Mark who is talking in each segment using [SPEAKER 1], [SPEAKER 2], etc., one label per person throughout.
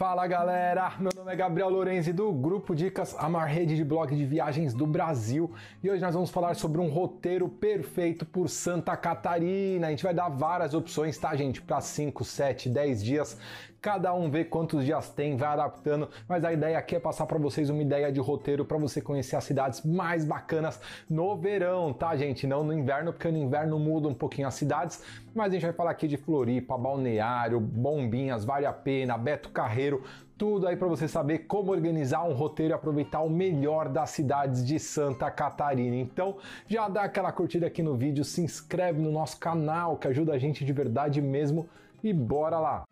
[SPEAKER 1] Fala galera, meu nome é Gabriel Lorenzi do Grupo Dicas, a maior rede de blog de viagens do Brasil e hoje nós vamos falar sobre um roteiro perfeito por Santa Catarina. A gente vai dar várias opções, tá gente? Para 5, 7, 10 dias, cada um vê quantos dias tem, vai adaptando, mas a ideia aqui é passar para vocês uma ideia de roteiro para você conhecer as cidades mais bacanas no verão, tá gente? Não no inverno, porque no inverno muda um pouquinho as cidades, mas a gente vai falar aqui de Floripa, Balneário, Bombinhas, Vale a Pena, Beto Carreiro, tudo aí para você saber como organizar um roteiro e aproveitar o melhor das cidades de Santa Catarina. Então, já dá aquela curtida aqui no vídeo, se inscreve no nosso canal que ajuda a gente de verdade mesmo e bora lá.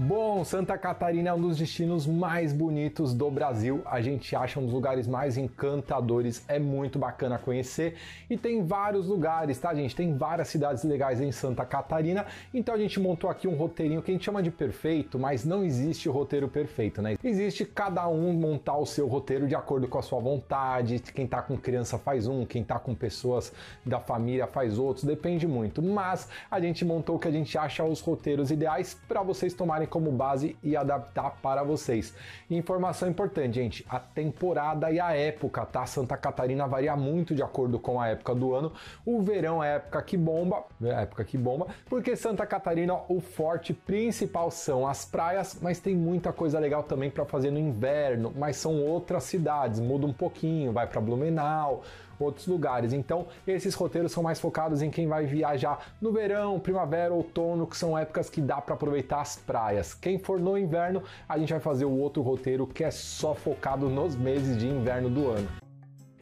[SPEAKER 1] Bom, Santa Catarina é um dos destinos mais bonitos do Brasil. A gente acha um dos lugares mais encantadores, é muito bacana conhecer e tem vários lugares, tá, gente? Tem várias cidades legais em Santa Catarina. Então a gente montou aqui um roteirinho que a gente chama de perfeito, mas não existe roteiro perfeito, né? Existe cada um montar o seu roteiro de acordo com a sua vontade. Quem tá com criança faz um, quem tá com pessoas da família faz outros, depende muito. Mas a gente montou o que a gente acha os roteiros ideais para vocês tomarem como base e adaptar para vocês. Informação importante, gente: a temporada e a época, tá? Santa Catarina varia muito de acordo com a época do ano. O verão é a época que bomba, é a época que bomba, porque Santa Catarina, o forte principal são as praias, mas tem muita coisa legal também para fazer no inverno, mas são outras cidades, muda um pouquinho, vai para Blumenau, outros lugares. Então, esses roteiros são mais focados em quem vai viajar no verão, primavera, outono, que são épocas que dá para aproveitar as praias. Quem for no inverno, a gente vai fazer o outro roteiro que é só focado nos meses de inverno do ano.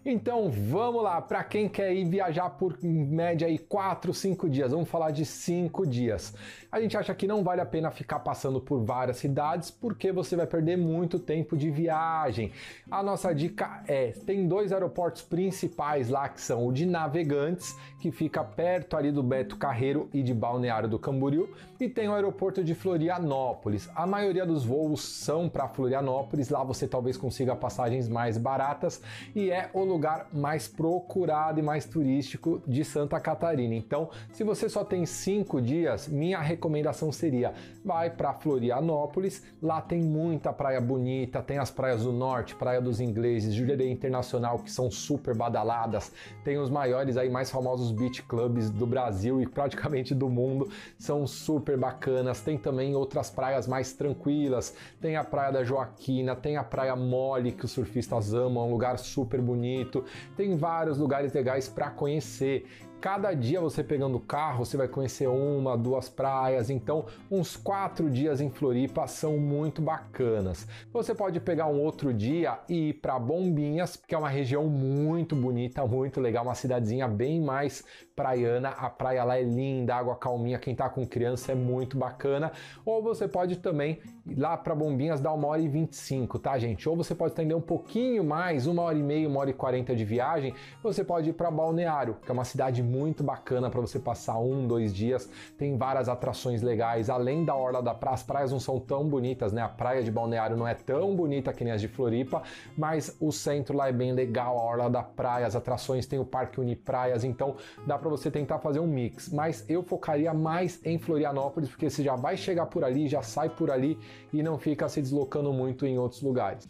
[SPEAKER 1] Então vamos lá, para quem quer ir viajar por média aí 4, 5 dias, vamos falar de 5 dias. A gente acha que não vale a pena ficar passando por várias cidades porque você vai perder muito tempo de viagem. A nossa dica é: tem dois aeroportos principais lá que são o de Navegantes, que fica perto ali do Beto Carreiro e de Balneário do Camboriú, e tem o aeroporto de Florianópolis. A maioria dos voos são para Florianópolis, lá você talvez consiga passagens mais baratas e é o lugar mais procurado e mais turístico de Santa Catarina. Então, se você só tem cinco dias, minha recomendação seria vai para Florianópolis. Lá tem muita praia bonita, tem as praias do norte, Praia dos Ingleses, Jurerê Internacional, que são super badaladas. Tem os maiores aí, mais famosos beach clubs do Brasil e praticamente do mundo, são super bacanas. Tem também outras praias mais tranquilas. Tem a Praia da Joaquina, tem a Praia Mole, que os surfistas amam, é um lugar super bonito bonito, tem vários lugares legais para conhecer. Cada dia você pegando carro, você vai conhecer uma, duas praias, então uns quatro dias em Floripa são muito bacanas. Você pode pegar um outro dia e ir para Bombinhas, que é uma região muito bonita, muito legal, uma cidadezinha bem mais praiana. A praia lá é linda, água calminha, quem tá com criança é muito bacana. Ou você pode também ir lá para Bombinhas dar uma hora e 25, tá, gente? Ou você pode estender um pouquinho mais, uma hora e meia, uma hora e quarenta de viagem, você pode ir para Balneário, que é uma cidade muito bacana para você passar um, dois dias. Tem várias atrações legais, além da orla da praia. As praias não são tão bonitas, né? A praia de Balneário não é tão bonita que nem as de Floripa, mas o centro lá é bem legal, a orla da praia, as atrações, tem o Parque Unipraias, então dá para você tentar fazer um mix. Mas eu focaria mais em Florianópolis, porque você já vai chegar por ali, já sai por ali e não fica se deslocando muito em outros lugares.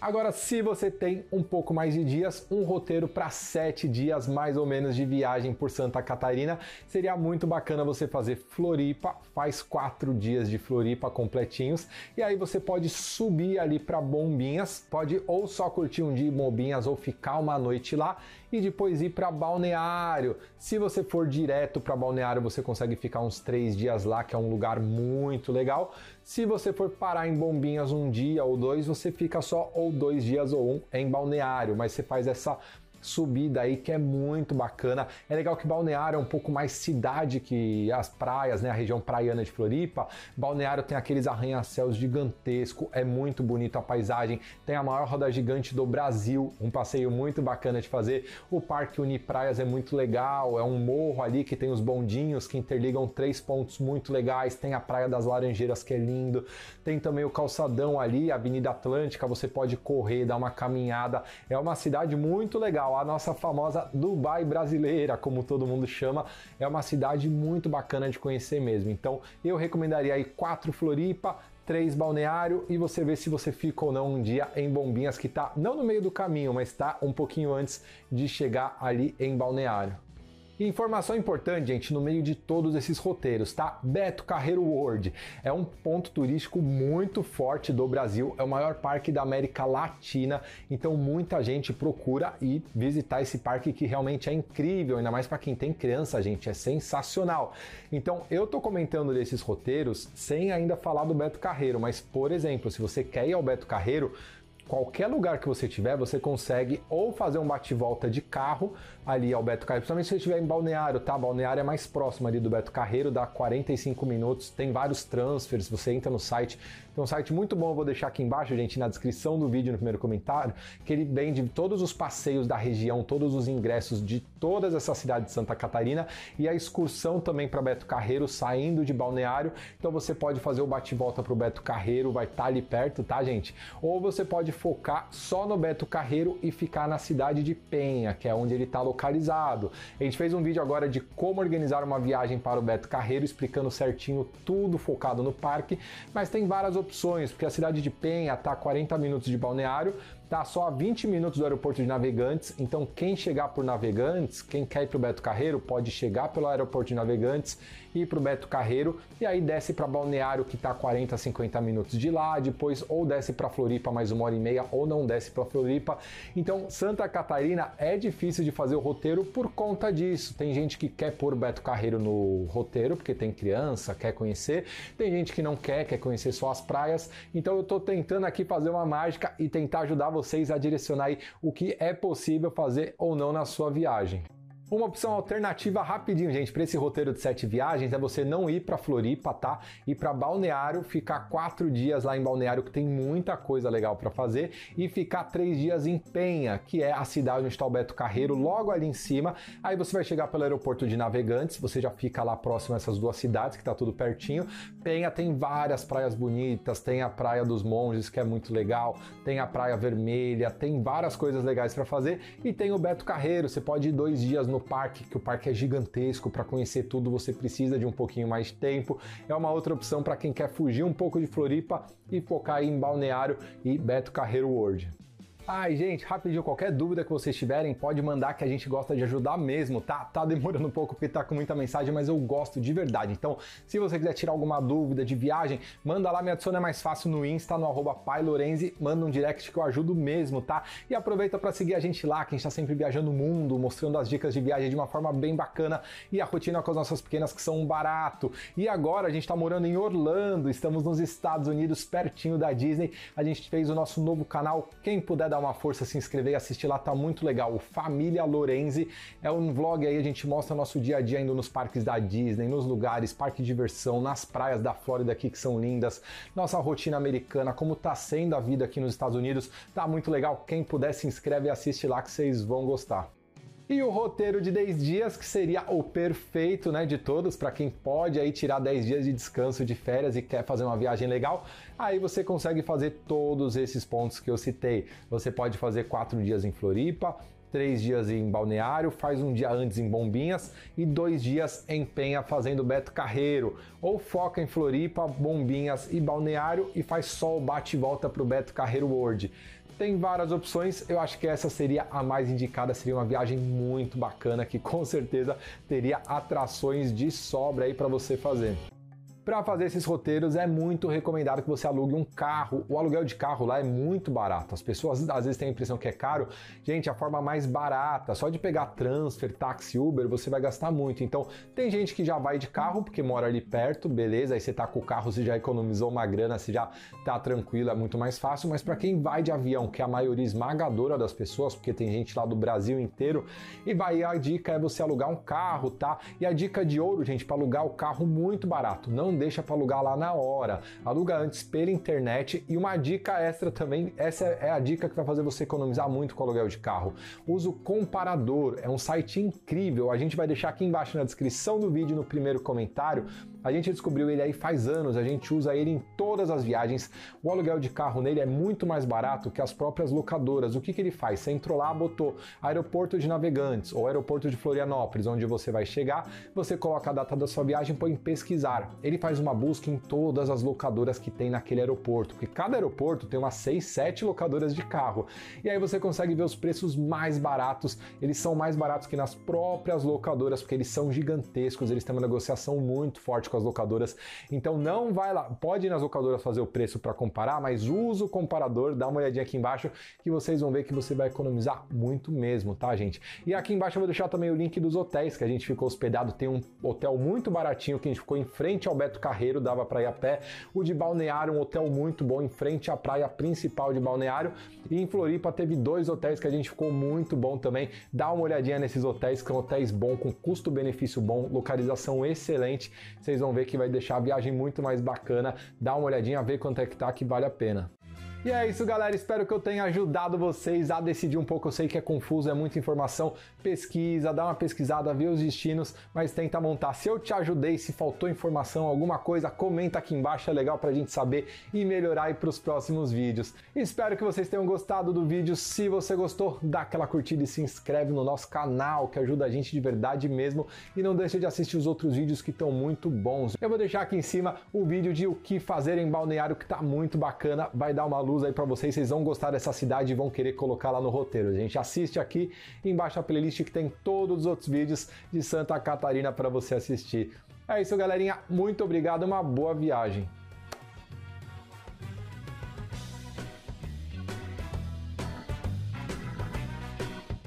[SPEAKER 1] Agora, se você tem um pouco mais de dias, um roteiro para sete dias mais ou menos de viagem por Santa Catarina, seria muito bacana você fazer Floripa, faz quatro dias de Floripa completinhos, e aí você pode subir ali para Bombinhas, pode ou só curtir um dia em Bombinhas ou ficar uma noite lá e depois ir para Balneário. Se você for direto para Balneário, você consegue ficar uns três dias lá, que é um lugar muito legal. Se você for parar em Bombinhas um dia ou dois, você fica só ou dois dias ou um em balneário, mas você faz essa subida aí que é muito bacana. É legal que Balneário é um pouco mais cidade que as praias, né? A região praiana de Floripa. Balneário tem aqueles arranha-céus gigantescos, é muito bonito a paisagem. Tem a maior roda gigante do Brasil, um passeio muito bacana de fazer. O Parque Unipraias é muito legal, é um morro ali que tem os bondinhos que interligam três pontos muito legais. Tem a Praia das Laranjeiras que é lindo. Tem também o calçadão ali, a Avenida Atlântica, você pode correr, dar uma caminhada. É uma cidade muito legal, a nossa famosa Dubai brasileira, como todo mundo chama. É uma cidade muito bacana de conhecer mesmo. Então, eu recomendaria aí quatro Floripa, três balneário e você vê se você fica ou não um dia em Bombinhas que está não no meio do caminho, mas está um pouquinho antes de chegar ali em balneário. E informação importante, gente, no meio de todos esses roteiros, tá? Beto Carreiro World é um ponto turístico muito forte do Brasil, é o maior parque da América Latina, então muita gente procura ir visitar esse parque que realmente é incrível, ainda mais para quem tem criança, gente, é sensacional. Então eu tô comentando desses roteiros sem ainda falar do Beto Carreiro, mas por exemplo, se você quer ir ao Beto Carreiro, qualquer lugar que você tiver, você consegue ou fazer um bate-volta de carro ali ao Beto Carreiro, principalmente se você estiver em Balneário, tá? Balneário é mais próximo ali do Beto Carreiro, dá 45 minutos, tem vários transfers, você entra no site, tem um site muito bom, eu vou deixar aqui embaixo, gente, na descrição do vídeo, no primeiro comentário, que ele vende todos os passeios da região, todos os ingressos de todas essas cidades de Santa Catarina e a excursão também para Beto Carreiro, saindo de Balneário. Então você pode fazer o bate-volta para o Beto Carreiro, vai estar tá ali perto, tá, gente? Ou você pode focar só no Beto Carreiro e ficar na cidade de Penha, que é onde ele está localizado. A gente fez um vídeo agora de como organizar uma viagem para o Beto Carreiro, explicando certinho tudo focado no parque, mas tem várias opções, porque a cidade de Penha está a 40 minutos de balneário, está só a 20 minutos do aeroporto de Navegantes, então quem chegar por Navegantes, quem quer ir para o Beto Carreiro, pode chegar pelo aeroporto de Navegantes, ir para o Beto Carreiro e aí desce para Balneário, que a 40, 50 minutos de lá, depois ou desce para Floripa mais uma hora e meia, ou não desce para Floripa. Então, Santa Catarina é difícil de fazer o roteiro por conta disso. Tem gente que quer pôr Beto Carreiro no roteiro, porque tem criança, quer conhecer, tem gente que não quer, quer conhecer só as praias. Então, eu estou tentando aqui fazer uma mágica e tentar ajudar vocês a direcionar o que é possível fazer ou não na sua viagem. Uma opção alternativa rapidinho, gente, para esse roteiro de sete viagens é você não ir para Floripa, tá? Ir para Balneário, ficar quatro dias lá em Balneário, que tem muita coisa legal para fazer, e ficar três dias em Penha, que é a cidade onde está o Beto Carreiro, logo ali em cima. Aí você vai chegar pelo aeroporto de Navegantes, você já fica lá próximo a essas duas cidades, que está tudo pertinho. Penha tem várias praias bonitas, tem a Praia dos Monges, que é muito legal, tem a Praia Vermelha, tem várias coisas legais para fazer, e tem o Beto Carreiro, você pode ir dois dias no parque, que o parque é gigantesco, para conhecer tudo você precisa de um pouquinho mais de tempo. É uma outra opção para quem quer fugir um pouco de Floripa e focar em Balneário e Beto Carreiro World. Ai, gente, rapidinho, qualquer dúvida que vocês tiverem, pode mandar que a gente gosta de ajudar mesmo, tá? Tá demorando um pouco porque tá com muita mensagem, mas eu gosto de verdade. Então, se você quiser tirar alguma dúvida de viagem, manda lá, me adiciona mais fácil no Insta, no arroba pailorenzi, manda um direct que eu ajudo mesmo, tá? E aproveita para seguir a gente lá, que a gente tá sempre viajando o mundo, mostrando as dicas de viagem de uma forma bem bacana e a rotina com as nossas pequenas que são um barato. E agora a gente tá morando em Orlando, estamos nos Estados Unidos, pertinho da Disney. A gente fez o nosso novo canal, quem puder dar uma força, se inscrever e assistir lá, tá muito legal. O Família Lorenzi é um vlog aí, a gente mostra nosso dia a dia indo nos parques da Disney, nos lugares, parque de diversão, nas praias da Flórida aqui que são lindas, nossa rotina americana, como tá sendo a vida aqui nos Estados Unidos, tá muito legal. Quem puder se inscreve e assiste lá que vocês vão gostar. E o roteiro de 10 dias, que seria o perfeito né, de todos, para quem pode aí tirar 10 dias de descanso de férias e quer fazer uma viagem legal, aí você consegue fazer todos esses pontos que eu citei. Você pode fazer 4 dias em Floripa, três dias em Balneário, faz um dia antes em Bombinhas e dois dias em Penha fazendo Beto Carreiro. Ou foca em Floripa, Bombinhas e Balneário e faz só o bate e volta para o Beto Carreiro World. Tem várias opções, eu acho que essa seria a mais indicada, seria uma viagem muito bacana que com certeza teria atrações de sobra aí para você fazer. Para fazer esses roteiros é muito recomendado que você alugue um carro. O aluguel de carro lá é muito barato. As pessoas às vezes têm a impressão que é caro. Gente, a forma mais barata, só de pegar transfer, táxi, Uber, você vai gastar muito. Então, tem gente que já vai de carro porque mora ali perto, beleza? Aí você tá com o carro, você já economizou uma grana, você já tá tranquilo, é muito mais fácil. Mas para quem vai de avião, que é a maioria esmagadora das pessoas, porque tem gente lá do Brasil inteiro, e vai a dica é você alugar um carro, tá? E a dica de ouro, gente, para alugar o carro muito barato. Não deixa para alugar lá na hora. Aluga antes pela internet e uma dica extra também, essa é a dica que vai fazer você economizar muito com aluguel de carro. Usa o Comparador, é um site incrível. A gente vai deixar aqui embaixo na descrição do vídeo no primeiro comentário. A gente descobriu ele aí faz anos, a gente usa ele em todas as viagens. O aluguel de carro nele é muito mais barato que as próprias locadoras. O que, que ele faz? Você entrou lá, botou aeroporto de Navegantes ou aeroporto de Florianópolis, onde você vai chegar, você coloca a data da sua viagem, põe em pesquisar. Ele faz uma busca em todas as locadoras que tem naquele aeroporto, porque cada aeroporto tem umas 6, 7 locadoras de carro. E aí você consegue ver os preços mais baratos. Eles são mais baratos que nas próprias locadoras, porque eles são gigantescos, eles têm uma negociação muito forte com as locadoras. Então não vai lá, pode ir nas locadoras fazer o preço para comparar, mas usa o comparador, dá uma olhadinha aqui embaixo que vocês vão ver que você vai economizar muito mesmo, tá, gente? E aqui embaixo eu vou deixar também o link dos hotéis que a gente ficou hospedado. Tem um hotel muito baratinho que a gente ficou em frente ao Beto Carreiro, dava para ir a pé. O de Balneário, um hotel muito bom em frente à praia principal de Balneário. E em Floripa teve dois hotéis que a gente ficou muito bom também. Dá uma olhadinha nesses hotéis, que são hotéis bons, com custo-benefício bom, localização excelente. Vocês vão ver que vai deixar a viagem muito mais bacana. Dá uma olhadinha, vê quanto é que tá, que vale a pena. E é isso, galera. Espero que eu tenha ajudado vocês a decidir um pouco. Eu sei que é confuso, é muita informação. Pesquisa, dá uma pesquisada, vê os destinos, mas tenta montar. Se eu te ajudei, se faltou informação, alguma coisa, comenta aqui embaixo, é legal pra gente saber e melhorar aí pros próximos vídeos. Espero que vocês tenham gostado do vídeo. Se você gostou, dá aquela curtida e se inscreve no nosso canal, que ajuda a gente de verdade mesmo. E não deixe de assistir os outros vídeos que estão muito bons. Eu vou deixar aqui em cima o vídeo de o que fazer em balneário, que tá muito bacana. Vai dar uma luz aí para vocês, vocês vão gostar dessa cidade e vão querer colocar lá no roteiro. A gente assiste aqui embaixo a playlist que tem todos os outros vídeos de Santa Catarina para você assistir. É isso, galerinha. Muito obrigado, uma boa viagem.